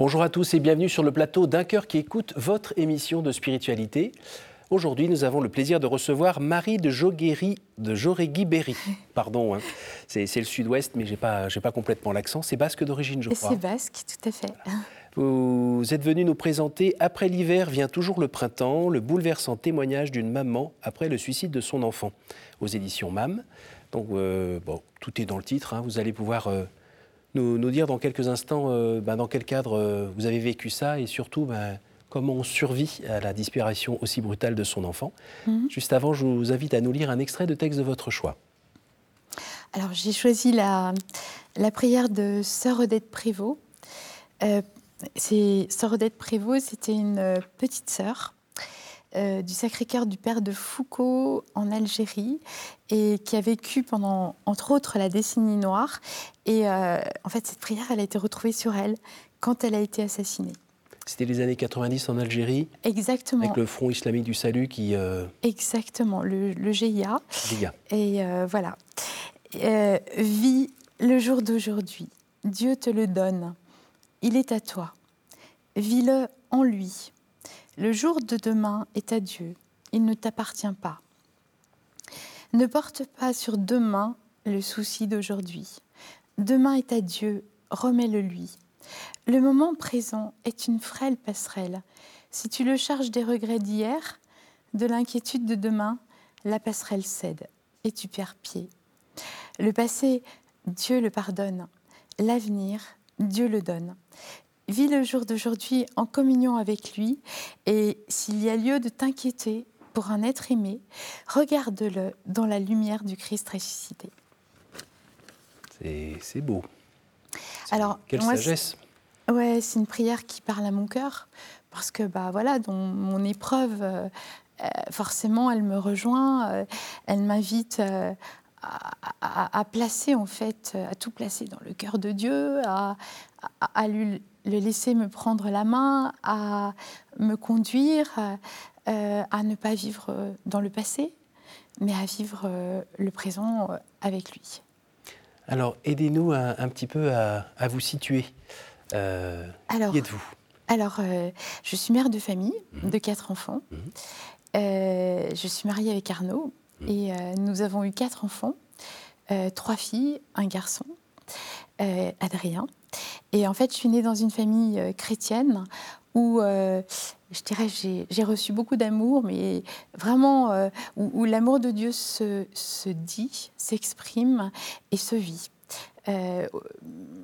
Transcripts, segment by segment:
Bonjour à tous et bienvenue sur le plateau d'un cœur qui écoute votre émission de spiritualité. Aujourd'hui, nous avons le plaisir de recevoir Marie de Joguéry, de Jorégui-Berry. Pardon, hein. c'est, le sud-ouest, mais je n'ai pas, pas complètement l'accent. C'est basque d'origine, je crois. C'est basque, tout à fait. Vous êtes venu nous présenter Après l'hiver vient toujours le printemps, le bouleversant témoignage d'une maman après le suicide de son enfant, aux éditions MAM. Donc, euh, bon, tout est dans le titre. Hein. Vous allez pouvoir euh, nous, dire dans quelques instants euh, ben, dans quel cadre euh, vous avez vécu ça et surtout ben, comment on survit à la disparition aussi brutale de son enfant. Mhm. Juste avant, je vous invite à nous lire un extrait de texte de votre choix. Alors j'ai choisi la, la prière de Sœur Odette Prévost. Euh, Sœur Odette Prévost, c'était une petite sœur euh, du Sacré-Cœur du Père de Foucault en Algérie et qui a vécu pendant, entre autres, la décennie noire. Et euh, en fait, cette prière, elle a été retrouvée sur elle quand elle a été assassinée. C'était les années 90 en Algérie Exactement. Avec le Front islamique du salut qui... Euh, Exactement, le, le GIA. GIA. Et voilà. vis le jour d'aujourd'hui. Dieu te le donne. Il est à toi. Vis-le en lui. Le jour de demain est à Dieu, il ne t'appartient pas. Ne porte pas sur demain le souci d'aujourd'hui. Demain est à Dieu, remets-le lui. Le moment présent est une frêle passerelle. Si tu le charges des regrets d'hier, de l'inquiétude de demain, la passerelle cède et tu perds pied. Le passé, Dieu le pardonne. L'avenir, Dieu le donne. Vis le jour d'aujourd'hui en communion avec lui et s'il y a lieu de t'inquiéter pour un être aimé, regarde-le dans la lumière du Christ ressuscité. C'est beau. Alors, quelle sagesse. Ouais, c'est une prière qui parle à mon cœur parce que bah voilà, dans mon épreuve, euh, euh, forcément, elle me rejoint, euh, elle m'invite à, placer en fait, à tout placer dans le cœur de Dieu, à, à lui le laisser me prendre la main, à me conduire, euh, à ne pas vivre dans le passé, mais à vivre euh, le présent euh, avec lui. Alors, aidez-nous un, petit peu à, vous situer. alors, qui êtes-vous? Alors, je suis mère de famille mhm. de quatre enfants. Mhm. je suis mariée avec Arnaud mhm. et nous avons eu quatre enfants, trois filles, un garçon, Adrien. Et en fait, je suis née dans une famille euh, chrétienne où, euh, je dirais, j'ai reçu beaucoup d'amour, mais vraiment euh, où, l'amour de Dieu se, dit, s'exprime et se vit.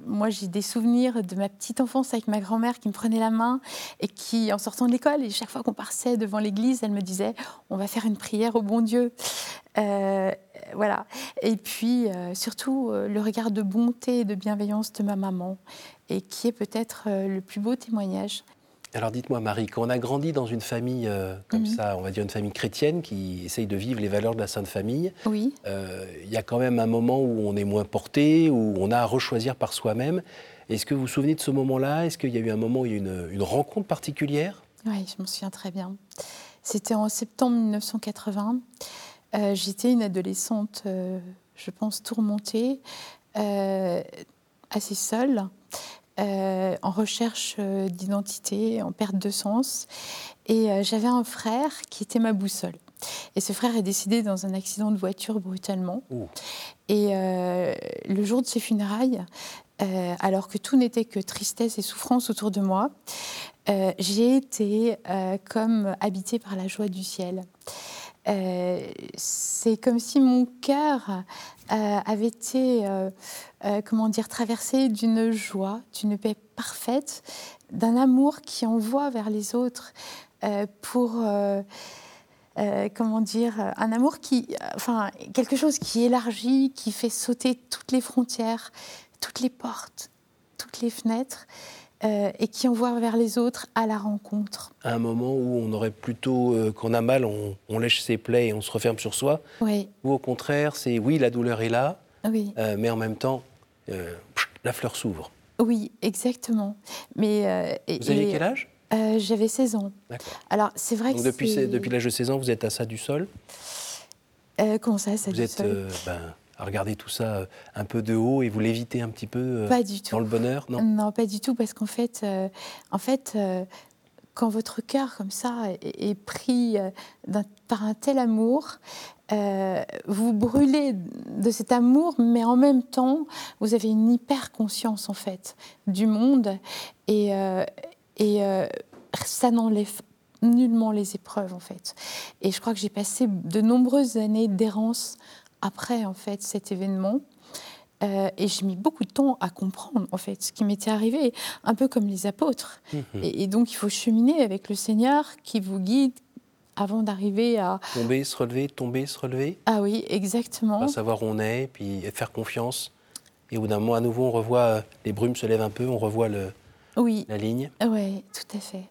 moi, j'ai des souvenirs de ma petite enfance avec ma grand-mère qui me prenait la main et qui, en sortant de l'école, et chaque fois qu'on passait devant l'église, elle me disait On va faire une prière au bon Dieu. Voilà. Et puis, surtout, le regard de bonté et de bienveillance de ma maman et qui est peut-être euh, le plus beau témoignage. Alors dites-moi Marie, quand on a grandi dans une famille euh, comme mhm. ça, on va dire une famille chrétienne qui essaye de vivre les valeurs de la Sainte Famille, oui. Euh, il y a quand même un moment où on est moins porté, où on a à rechoisir par soi-même. Est-ce que vous vous souvenez de ce moment-là? Est-ce qu'il y a eu un moment où il y a eu une, rencontre particulière? Oui, je m'en souviens très bien. C'était en septembre 1980. J'étais une adolescente, je pense, tourmentée, assez seule. Euh, en recherche euh, d'identité, en perte de sens. Et euh, j'avais un frère qui était ma boussole. Et ce frère est décédé dans un accident de voiture brutalement. Et le jour de ses funérailles, alors que tout n'était que tristesse et souffrance autour de moi, j'ai été comme habitée par la joie du ciel. C'est comme si mon cœur avait été euh, comment dire, traversée d'une joie, d'une paix parfaite, d'un amour qui envoie vers les autres euh, pour, euh, comment dire, un amour qui, enfin, quelque chose qui élargit, qui fait sauter toutes les frontières, toutes les portes, toutes les fenêtres. Et qui envoie vers les autres à la rencontre. À un moment où on aurait plutôt, qu'on a mal, on, lèche ses plaies et on se referme sur soi. Oui. Ou au contraire, c'est oui, la douleur est là, oui. mais en même temps, euh, la fleur s'ouvre. Oui, exactement. Mais, euh, vous aviez quel âge? euh, J'avais 16 ans. Alors, c'est vrai Donc depuis, depuis l'âge de 16 ans, vous êtes à ça du sol? Comment ça, ça Vous êtes ben, à regarder tout ça euh, un peu de haut et vous l'évitez un petit peu euh, Pas du tout. dans le bonheur Non, Non, pas du tout, parce qu'en fait, euh, en fait quand votre cœur comme ça est, pris par un tel amour, euh, vous brûlez de cet amour, mais en même temps, vous avez une hyper conscience en fait du monde, et, euh, et euh, ça n'enlève nullement les épreuves en fait. Et je crois que j'ai passé de nombreuses années d'errance après en fait cet événement. Euh, et j'ai mis beaucoup de temps à comprendre en fait ce qui m'était arrivé, un peu comme les apôtres. Mhm. Et, et donc il faut cheminer avec le Seigneur qui vous guide avant d'arriver à... Tomber, se relever, tomber, se relever, Ah oui, exactement. pas savoir où on est, puis faire confiance. Et au bout d'un moment, à nouveau, on revoit, euh, les brumes se lèvent un peu, on revoit le- Oui, la ligne. oui, tout à fait.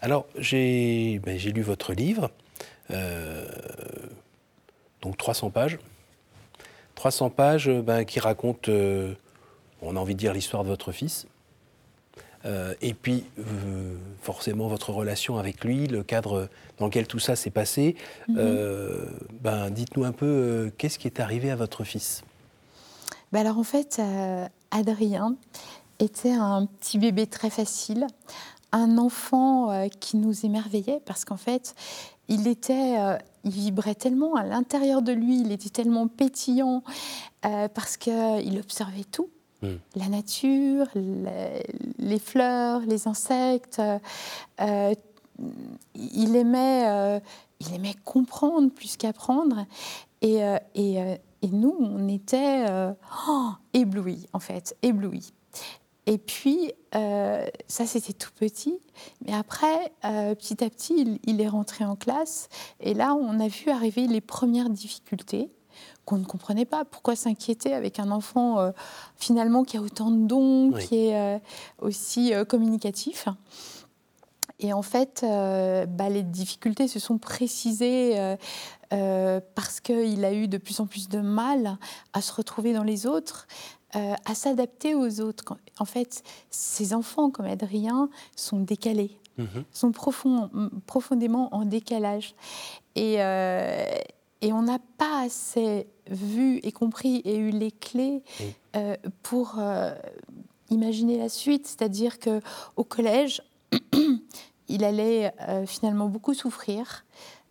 Alors, j'ai ben, lu votre livre, euh, donc 300 pages. 300 pages euh, ben, qui racontent, euh, on a envie de dire, l'histoire de votre fils. Euh, et puis, euh, forcément, votre relation avec lui, le cadre dans lequel tout ça s'est passé. Euh, ben, Dites-nous un peu, qu'est-ce qui est arrivé à votre fils? Bah alors en fait, Adrien était un petit bébé très facile, un enfant qui nous émerveillait parce qu'en fait, il était, il vibrait tellement à l'intérieur de lui, il était tellement pétillant euh, parce qu'il observait tout. Mm. La nature, les, les fleurs, les insectes. euh, euh, il, aimait, il aimait comprendre plus qu'apprendre. Et, et, et nous, on était oh, éblouis, en fait, éblouis. Et puis, euh, ça, c'était tout petit. Mais après, euh, petit à petit, il, il est rentré en classe. Et là, on a vu arriver les premières difficultés qu'on ne comprenait pas. Pourquoi s'inquiéter avec un enfant, euh, finalement, qui a autant de dons, Oui. qui est aussi communicatif? Et en fait, bah, les difficultés se sont précisées parce qu'il a eu de plus en plus de mal à se retrouver dans les autres, euh, à s'adapter aux autres. En fait, ces enfants comme Adrien sont décalés, Mhm. sont profond- profondément en décalage. Et, euh, et on n'a pas assez vu et compris et eu les clés euh, pour imaginer la suite. C'est-à-dire que au collège, il allait finalement beaucoup souffrir.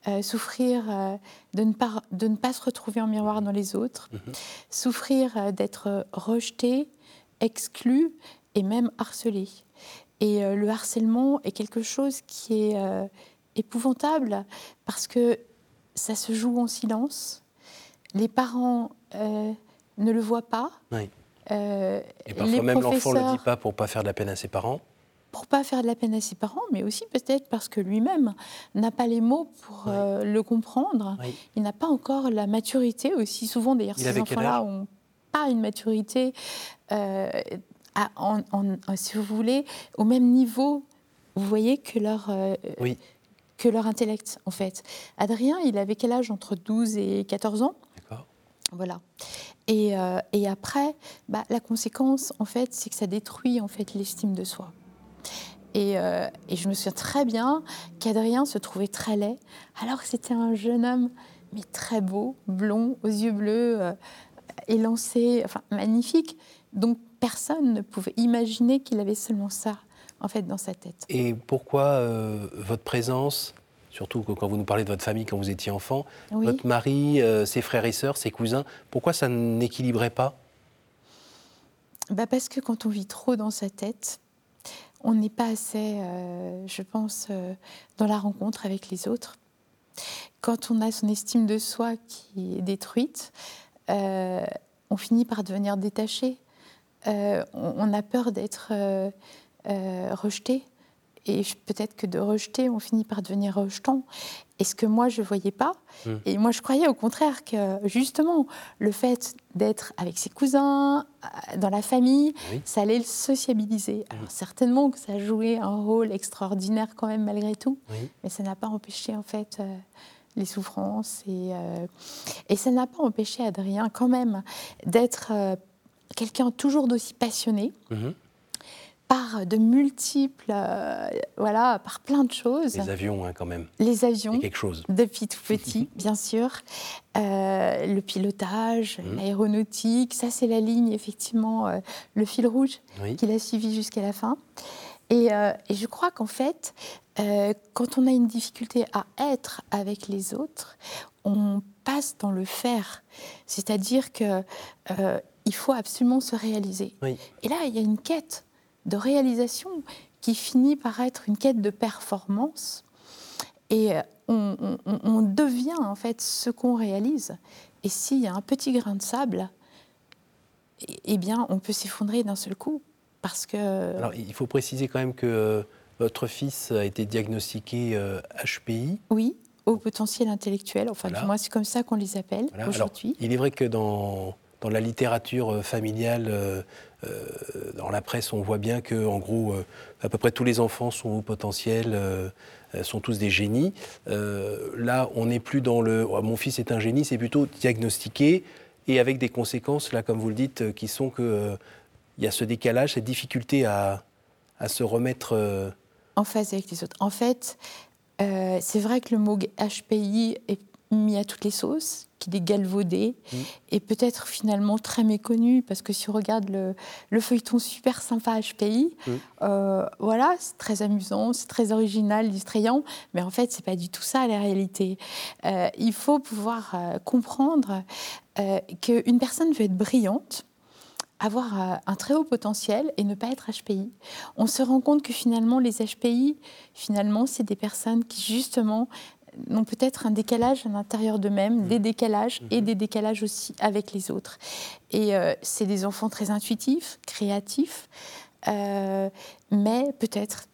Euh, souffrir euh, de, ne pas, de ne pas se retrouver en miroir dans les autres, Mhm. souffrir euh, d'être rejeté, exclu et même harcelé. Et le harcèlement est quelque chose qui est épouvantable parce que ça se joue en silence. Les parents ne le voient pas. Oui. Et les parfois même l'enfant ne le dit pas pour pas faire de la peine à ses parents. Pour pas faire de la peine à ses parents, mais aussi peut-être parce que lui-même n'a pas les mots pour Oui. euh, le comprendre. Oui. Il n'a pas encore la maturité aussi. Souvent, d'ailleurs, Il ces enfants-là âge? ont pas une maturité, euh, à- en- en- en- si vous voulez, au même niveau. Vous voyez que leur euh, Oui. que leur intellect, en fait. Adrien, il avait quel âge? Entre 12 et 14 ans? D'accord. voilà. Et, et après, bah, la conséquence, en fait, c'est que ça détruit en fait l'estime de soi. Et, euh, et je me souviens très bien qu'Adrien se trouvait très laid, alors que c'était un jeune homme, mais très beau, blond, aux yeux bleus, euh, élancé, enfin magnifique. Donc personne ne pouvait imaginer qu'il avait seulement ça, en fait, dans sa tête. Et pourquoi euh, votre présence, surtout quand vous nous parlez de votre famille quand vous étiez enfant, Oui. votre mari, ses frères et sœurs, ses cousins, pourquoi ça n'équilibrait pas? Bah parce que quand on vit trop dans sa tête, on n'est pas assez, euh, je pense, euh, dans la rencontre avec les autres. Quand on a son estime de soi qui est détruite, euh, on finit par devenir détaché. On, on a peur d'être rejeté. Et peut-être que de rejeter, on finit par devenir rejetant. Et ce que moi, je ne voyais pas. Mm. Et moi, je croyais au contraire que, justement, le fait d'être avec ses cousins, euh, dans la famille, Oui. ça allait le sociabiliser. Alors, certainement que ça jouait un rôle extraordinaire quand même, malgré tout. Oui. Mais ça n'a pas empêché, en fait, euh, les souffrances. Et, euh, et ça n'a pas empêché Adrien, quand même, d'être euh, quelqu'un toujours d'aussi passionné Mhm. Par de multiples, euh, voilà, par plein de choses. Les avions, hein, quand même. Les avions. quelque chose. Depuis tout petit, bien sûr. Euh, le pilotage, mmh. l'aéronautique, ça c'est la ligne, effectivement, euh, le fil rouge qu'il a suivi jusqu'à la fin. Et, et je crois qu'en fait, quand on a une difficulté à être avec les autres, on passe dans le faire. C'est-à-dire que il faut absolument se réaliser. Et là, il y a une quête de réalisation qui finit par être une quête de performance. Et euh, on, devient en fait ce qu'on réalise. Et s'il y a un petit grain de sable, eh, eh bien, on peut s'effondrer d'un seul coup. Parce que... Alors, il faut préciser quand même que euh, votre fils a été diagnostiqué HPI. Euh, oui, au potentiel intellectuel. Enfin, moi, c'est comme ça qu'on les appelle aujourd'hui. Il est vrai que dans, dans la littérature familiale, euh, dans la presse, on voit bien que, en gros, euh, à peu près tous les enfants sont au potentiel, euh, sont tous des génies. là, on n'est plus dans le oh, mon fils est un génie, c'est plutôt diagnostiqué et avec des conséquences, là, comme vous le dites, qui sont que il y a ce décalage, cette difficulté à se remettre en phase avec les autres. En fait, c'est vrai que le mot HPI est mis à toutes les sauces, qu'il est galvaudé mm. et peut-être finalement très méconnu parce que si on regarde le, feuilleton super sympa HPI, mm. euh, voilà, c'est très amusant, c'est très original, distrayant, mais en fait c'est pas du tout ça la réalité. Euh, il faut pouvoir euh, comprendre qu'une personne veut être brillante avoir un très haut potentiel et ne pas être HPI. On se rend compte que finalement, les HPI, finalement, c'est des personnes qui justement ont peut-être un décalage à l'intérieur d'eux-mêmes, mmh. des décalages et mmh. des décalages aussi avec les autres. Et euh, c'est des enfants très intuitifs, créatifs, euh, mais peut-être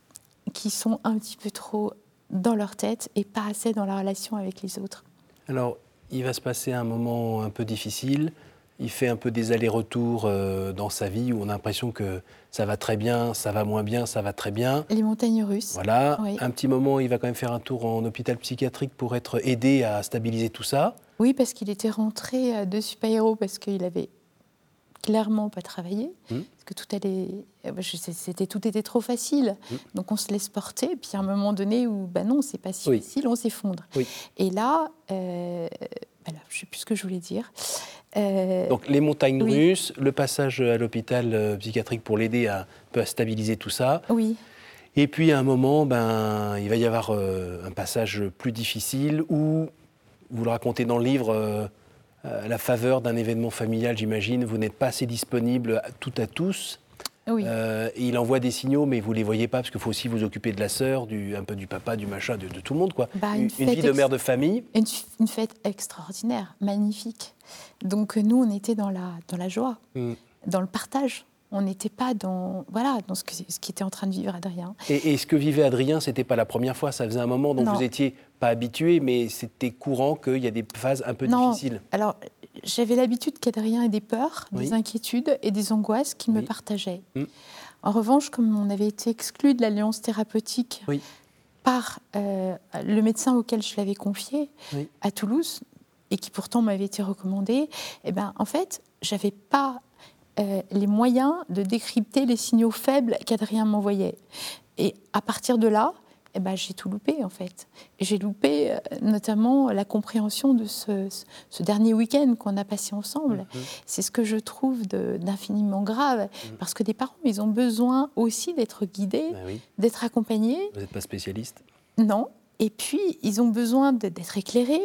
qui sont un petit peu trop dans leur tête et pas assez dans la relation avec les autres. Alors, il va se passer un moment un peu difficile il fait un peu des allers-retours euh, dans sa vie où on a l'impression que ça va très bien, ça va moins bien, ça va très bien. Les montagnes russes. Voilà. Un petit moment, il va quand même faire un tour en hôpital psychiatrique pour être aidé à stabiliser tout ça. Oui, parce qu'il était rentré de super-héros parce qu'il avait clairement pas travaillé, hmm. parce que tout allait, euh, c'était tout était trop facile. Hmm. Donc on se laisse porter, puis à un moment donné où bah non, c'est pas si facile, on s'effondre. Et là, euh, je ne sais plus ce que je voulais dire. Euh, Donc les montagnes russes, le passage à l'hôpital euh, psychiatrique pour l'aider à, à stabiliser tout ça. Oui. Et puis à un moment, ben, il va y avoir euh, un passage plus difficile où, vous le racontez dans le livre, à la faveur d'un événement familial, j'imagine, vous n'êtes pas assez disponible tout à tous. Euh, il envoie des signaux, mais vous les voyez pas parce qu'il faut aussi vous occuper de la sœur, du, un peu du papa, du machin, de, tout le monde, quoi. Bah, une, vie de mère de famille. Une, fête extraordinaire, magnifique. Donc nous, on était dans la, dans la joie, mm. dans le partage. On n'était pas dans, voilà, dans ce, que, ce qui était en train de vivre Adrien. Et, ce que vivait Adrien, c'était pas la première fois. Ça faisait un moment dont vous étiez pas habitué, mais c'était courant qu'il y a des phases un peu non. difficiles. Alors, j'avais l'habitude qu'Adrien ait des peurs, des inquiétudes et des angoisses qu'il me partageait. Mm. En revanche, comme on avait été exclu de l'alliance thérapeutique par euh, le médecin auquel je l'avais confié à Toulouse, et qui pourtant m'avait été recommandé, eh ben, en fait, j'avais pas euh, les moyens de décrypter les signaux faibles qu'Adrien m'envoyait. Et à partir de là, eh ben, j'ai tout loupé en fait. J'ai loupé euh, notamment la compréhension de ce, dernier week-end qu'on a passé ensemble. Mhm. C'est ce que je trouve d'infiniment grave, mhm. parce que des parents, ils ont besoin aussi d'être guidés, ben d'être accompagnés. Vous n'êtes pas spécialiste Non. Et puis, ils ont besoin d'être éclairés,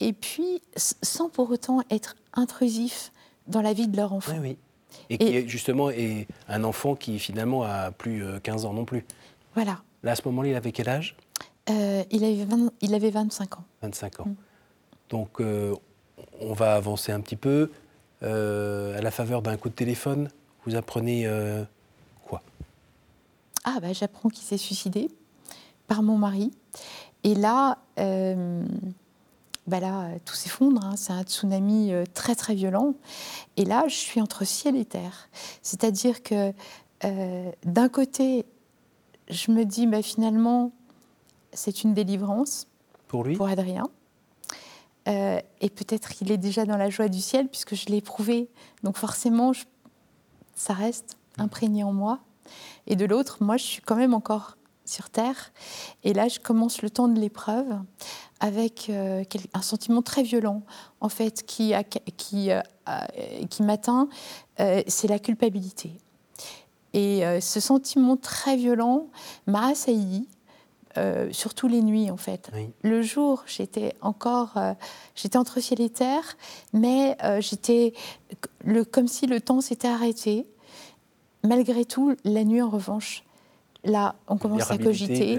et puis sans pour autant être intrusifs dans la vie de leur enfant. Oui, oui. Et, qui justement est un enfant qui finalement a plus 15 euh, ans non plus. Voilà. Là, à ce moment-là, il avait quel âge? Euh, il, avait il avait 25 ans. 25 ans. Mm. Donc, euh, on va avancer un petit peu. Euh, à la faveur d'un coup de téléphone, vous apprenez quoi? Ah, bah, j'apprends qu'il s'est suicidé par mon mari. Et là, bah là tout s'effondre. Hein. C'est un tsunami très, très violent. Et là, je suis entre ciel et terre. C'est-à-dire que d'un côté, je me dis, bah, finalement, c'est une délivrance pour lui, pour Adrien. Euh, et peut-être qu'il est déjà dans la joie du ciel puisque je l'ai éprouvé. Donc forcément, ça reste imprégné en moi. Et de l'autre, moi, je suis quand même encore sur Terre. Et là, je commence le temps de l'épreuve avec euh, un sentiment très violent, en fait, qui, qui, euh, qui m'atteint, c'est la culpabilité. Et ce sentiment très violent m'a assailli, surtout les nuits, en fait. Le jour, j'étais encore, j'étais entre ciel et terre, mais j'étais comme si le temps s'était arrêté. Malgré tout, la nuit, en revanche, Là, on commence à cogiter.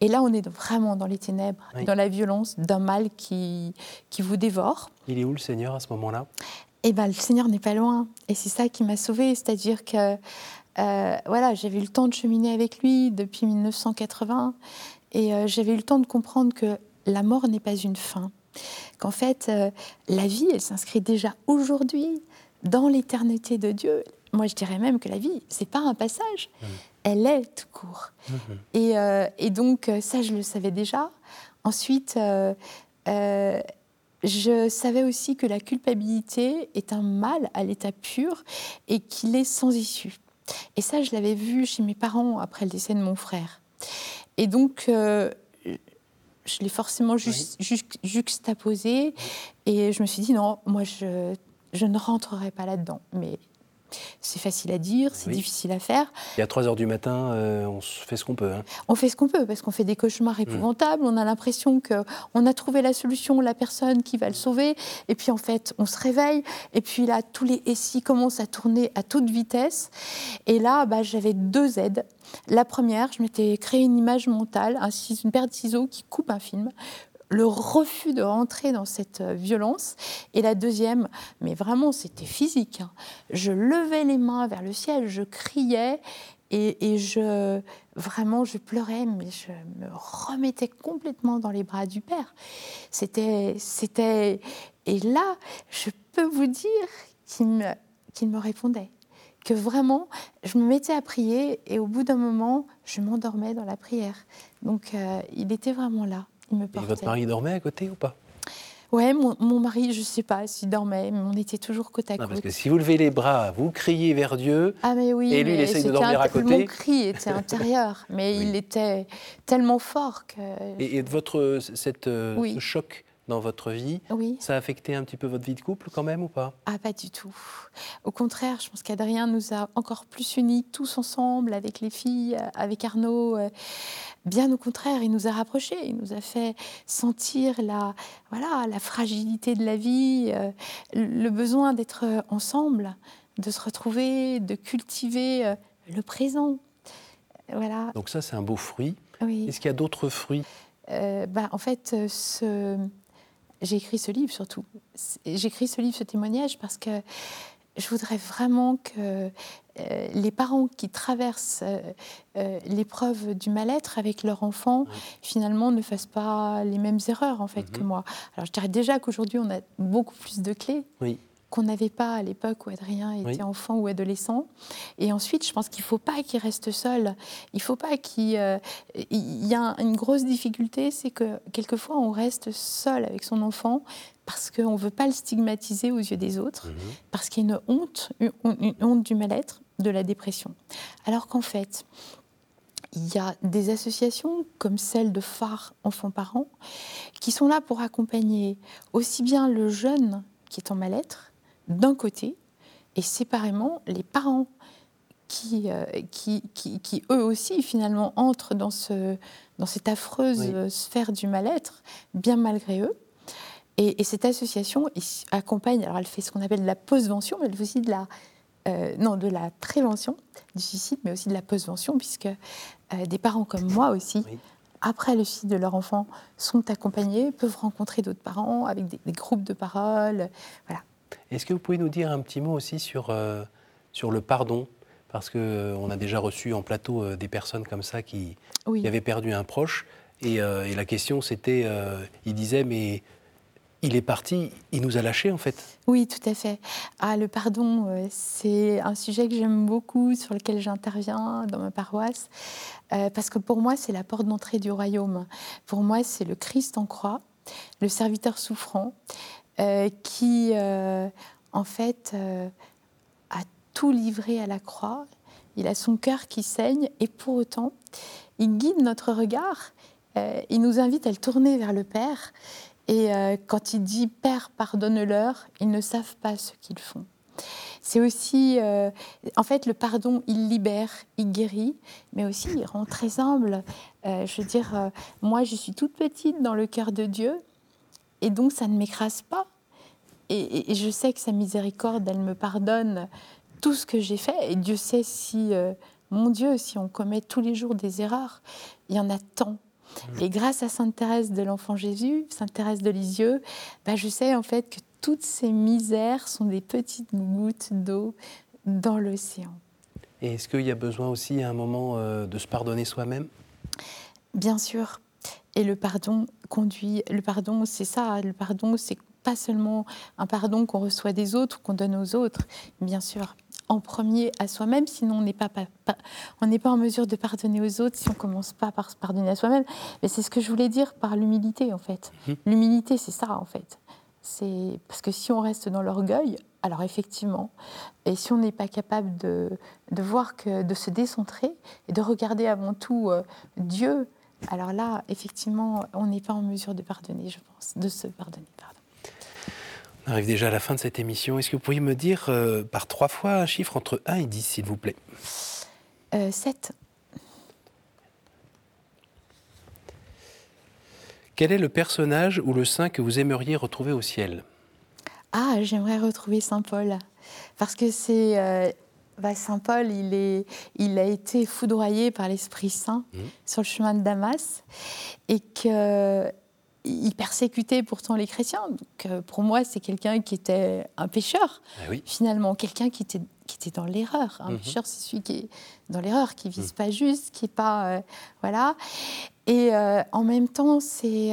Et là, on est vraiment dans les ténèbres, dans la violence d'un mal qui, qui vous dévore. Il est où le Seigneur à ce moment-là? Eh bien, le Seigneur n'est pas loin. Et c'est ça qui m'a sauvée. C'est-à-dire que euh, voilà, j'avais eu le temps de cheminer avec lui depuis 1980. Et euh, j'avais eu le temps de comprendre que la mort n'est pas une fin. Qu'en fait, euh, la vie, elle s'inscrit déjà aujourd'hui dans l'éternité de Dieu. Moi, je dirais même que la vie, c'est pas un passage. Mmh elle est tout court. Et, donc, ça, je le savais déjà. Ensuite, je savais aussi que la culpabilité est un mal à l'état pur et qu'il est sans issue. Et ça, je l'avais vu chez mes parents après le décès de mon frère. Et donc, je l'ai forcément juxtaposé. Et je me suis dit, non, moi, je, je ne rentrerai pas là-dedans. Mais c'est facile à dire, c'est difficile à faire. Et à 3 heures du matin, euh, on fait ce qu'on peut. Hein. On fait ce qu'on peut, parce qu'on fait des cauchemars mm. épouvantables. On a l'impression qu'on a trouvé la solution, la personne qui va le sauver. Et puis en fait, on se réveille. Et puis là, tous les SI commencent à tourner à toute vitesse. Et là, bah, j'avais deux aides. La première, je m'étais créé une image mentale, une paire de ciseaux qui coupe un film le refus de rentrer dans cette euh, violence. Et la deuxième, mais vraiment c'était physique, hein. je levais les mains vers le ciel, je criais et, je vraiment je pleurais, mais je me remettais complètement dans les bras du Père. C'était, c'était, et là, je peux vous dire qu'il me, qu'il me répondait que vraiment, je me mettais à prier et au bout d'un moment, je m'endormais dans la prière. Donc, euh, il était vraiment là. Et votre mari dormait à côté ou pas? Ouais, mon, mari, je ne sais pas s'il dormait, mais on était toujours côte à côte. parce que si vous levez les bras, vous criez vers Dieu, ah, mais oui, et lui, il essaye de dormir à côté. Mon cri était intérieur, mais il était tellement fort que... Et, votre, cette, euh, ce choc dans votre vie, oui. ça a affecté un petit peu votre vie de couple quand même ou pas? Ah, pas du tout. Au contraire, je pense qu'Adrien nous a encore plus unis tous ensemble, avec les filles, avec Arnaud. Euh, bien au contraire, il nous a rapprochés, il nous a fait sentir la, voilà, la fragilité de la vie, euh, le besoin d'être ensemble, de se retrouver, de cultiver euh, le présent. Voilà. Donc ça, c'est un beau fruit. Oui. Est-ce qu'il y a d'autres fruits? Bah, En fait, ce j'ai écrit ce livre surtout. J'écris ce livre, ce témoignage, parce que je voudrais vraiment que euh, les parents qui traversent euh, euh, l'épreuve du mal-être avec leur enfant, finalement, ne fassent pas les mêmes erreurs en fait que mhm. moi. Alors je dirais déjà qu'aujourd'hui, on a beaucoup plus de clés. Oui qu'on n'avait pas à l'époque où Adrien était enfant ou adolescent. Et ensuite, je pense qu'il ne faut pas qu'il reste seul. Il faut pas qu'il... Euh, il y a une grosse difficulté, c'est que quelquefois on reste seul avec son enfant parce qu'on ne veut pas le stigmatiser aux yeux des autres, mhm. parce qu'il y a une honte, une honte du mal-être, de la dépression. Alors qu'en fait, il y a des associations comme celle de Phare Enfants-Parents qui sont là pour accompagner aussi bien le jeune qui est en mal-être d'un côté, et séparément les parents qui, euh, qui, qui, eux aussi finalement entrent dans, ce, dans cette affreuse sphère du mal-être, bien malgré eux. Et, cette association accompagne, alors elle fait ce qu'on appelle de la postvention, mais elle fait aussi de la, euh, non, de la prévention du suicide, mais aussi de la postvention, puisque euh, des parents comme moi aussi, après le suicide de leur enfant, sont accompagnés, peuvent rencontrer d'autres parents avec des, des, groupes de parole. Voilà. Est-ce que vous pouvez nous dire un petit mot aussi sur, euh, sur le pardon? Parce qu'on euh, a déjà reçu en plateau euh, des personnes comme ça qui, avaient perdu un proche. Et, la question, c'était, il disait, mais il est parti, il nous a lâchés en fait. Oui, tout à fait. Ah, le pardon, c'est un sujet que j'aime beaucoup, sur lequel j'interviens dans ma paroisse, parce que pour moi, c'est la porte d'entrée du royaume. Pour moi, c'est le Christ en croix, le serviteur souffrant, euh, qui, euh, en fait, euh, a tout livré à la croix, il a son cœur qui saigne, et pour autant, il guide notre regard, euh, il nous invite à le tourner vers le Père, et euh, quand il dit Père, pardonne-leur, ils ne savent pas ce qu'ils font. C'est aussi, euh, en fait, le pardon, il libère, il guérit, mais aussi il rend très humble. je veux dire, moi, je suis toute petite dans le cœur de Dieu, et donc ça ne m'écrase pas. Et, je sais que sa miséricorde, elle me pardonne tout ce que j'ai fait. Et Dieu sait si, euh, mon Dieu, si on commet tous les jours des erreurs, il y en a tant. Et grâce à Sainte Thérèse de l'Enfant Jésus, Sainte Thérèse de Lisieux, bah, je sais en fait que toutes ces misères sont des petites gouttes d'eau dans l'océan. Et est-ce qu'il y a besoin aussi à un moment euh, de se pardonner soi-même? Bien sûr. Et le pardon conduit. Le pardon, c'est ça. Le pardon, c'est pas seulement un pardon qu'on reçoit des autres ou qu'on donne aux autres, bien sûr, en premier à soi-même, sinon on n'est pas, on n'est pas en mesure de pardonner aux autres si on commence pas par se pardonner à soi-même. Mais c'est ce que je voulais dire par l'humilité en fait. Mmh. L'humilité, c'est ça en fait. C'est parce que si on reste dans l'orgueil, alors effectivement, et si on n'est pas capable de, de, voir que de se décentrer et de regarder avant tout euh, Dieu, alors là, effectivement, on n'est pas en mesure de pardonner, je pense, de se pardonner. Pardon. On arrive déjà à la fin de cette émission. Est-ce que vous pourriez me dire euh, par trois fois un chiffre entre 1 et 10, s'il vous plaît? 7. Euh, Quel est le personnage ou le saint que vous aimeriez retrouver au ciel? Ah, j'aimerais retrouver Saint Paul. Parce que c'est. Euh, bah, Saint Paul, il, est, il a été foudroyé par l'Esprit Saint mmh. sur le chemin de Damas. Et que il persécutait pourtant les chrétiens. Donc, euh, pour moi, c'est quelqu'un qui était un pécheur, ah finalement, quelqu'un qui était, qui était dans l'erreur. Un mhm. pécheur, c'est celui qui est dans l'erreur, qui vise mhm. pas juste, qui est pas. Euh, voilà. Et euh, en même temps, c'est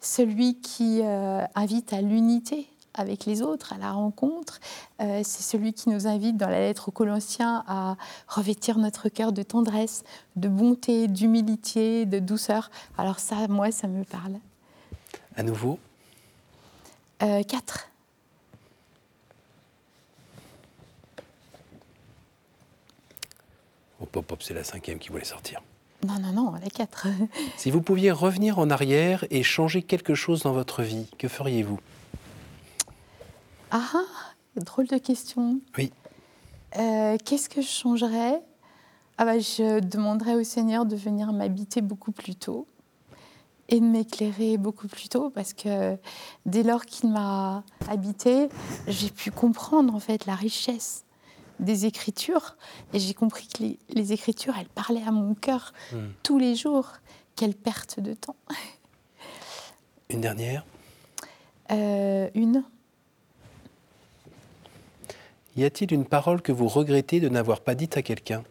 celui qui invite à l'unité avec les autres, à la rencontre. c'est celui qui nous invite dans la lettre aux Colossiens à revêtir notre cœur de tendresse, de bonté, d'humilité, de douceur. Alors ça, moi, ça me parle. À nouveau euh, Quatre. Oh, pop, pop, c'est la cinquième qui voulait sortir. Non, non, non, la quatre. si vous pouviez revenir en arrière et changer quelque chose dans votre vie, que feriez-vous? Ah, drôle de question. Oui. Euh, qu'est-ce que je changerais? Ah bah, Je demanderais au Seigneur de venir m'habiter beaucoup plus tôt et de m'éclairer beaucoup plus tôt parce que dès lors qu'il m'a habité, j'ai pu comprendre en fait la richesse des écritures et j'ai compris que les, écritures, elles parlaient à mon cœur hmm. tous les jours. Quelle perte de temps. Une dernière euh, Une. Y a-t-il une parole que vous regrettez de n'avoir pas dite à quelqu'un?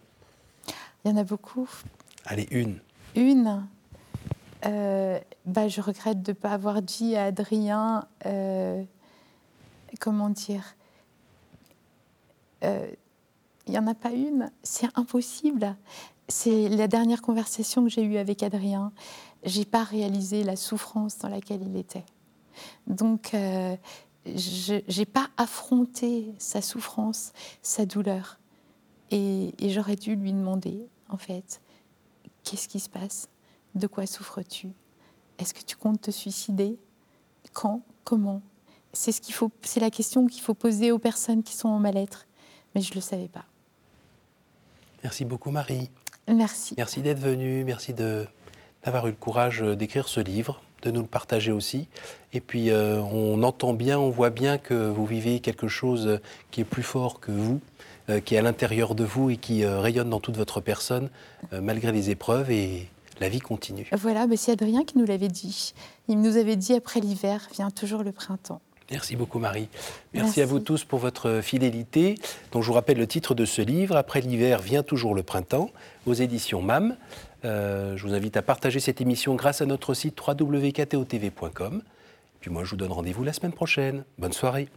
Il y en a beaucoup. Allez, une. Une. Euh, bah, je regrette de ne pas avoir dit à Adrien, euh, comment dire, euh, il n'y en a pas une, c'est impossible. C'est la dernière conversation que j'ai eue avec Adrien. J'ai pas réalisé la souffrance dans laquelle il était. Donc, je n'ai pas affronté sa souffrance, sa douleur. et j'aurais dû lui demander, en fait, qu'est-ce qui se passe? De quoi souffres-tu? Est-ce que tu comptes te suicider? Quand? Comment? C'est ce qu'il faut. C'est la question qu'il faut poser aux personnes qui sont en mal-être. Mais je ne le savais pas. Merci beaucoup, Marie. Merci. Merci d'être venue. Merci d'avoir eu le courage d'écrire ce livre, de nous le partager aussi. Et puis, euh, on entend bien, on voit bien que vous vivez quelque chose qui est plus fort que vous, euh, qui est à l'intérieur de vous et qui euh, rayonne dans toute votre personne, malgré les épreuves. Et la vie continue. Voilà, c'est Adrien qui nous l'avait dit. Il nous avait dit après l'hiver vient toujours le printemps. Merci beaucoup Marie. Merci, à vous tous pour votre fidélité. Donc je vous rappelle le titre de ce livre, Après l'hiver vient toujours le printemps, aux éditions MAM. Euh, je vous invite à partager cette émission grâce à notre site www.ktotv.com. Puis moi je vous donne rendez-vous la semaine prochaine. Bonne soirée.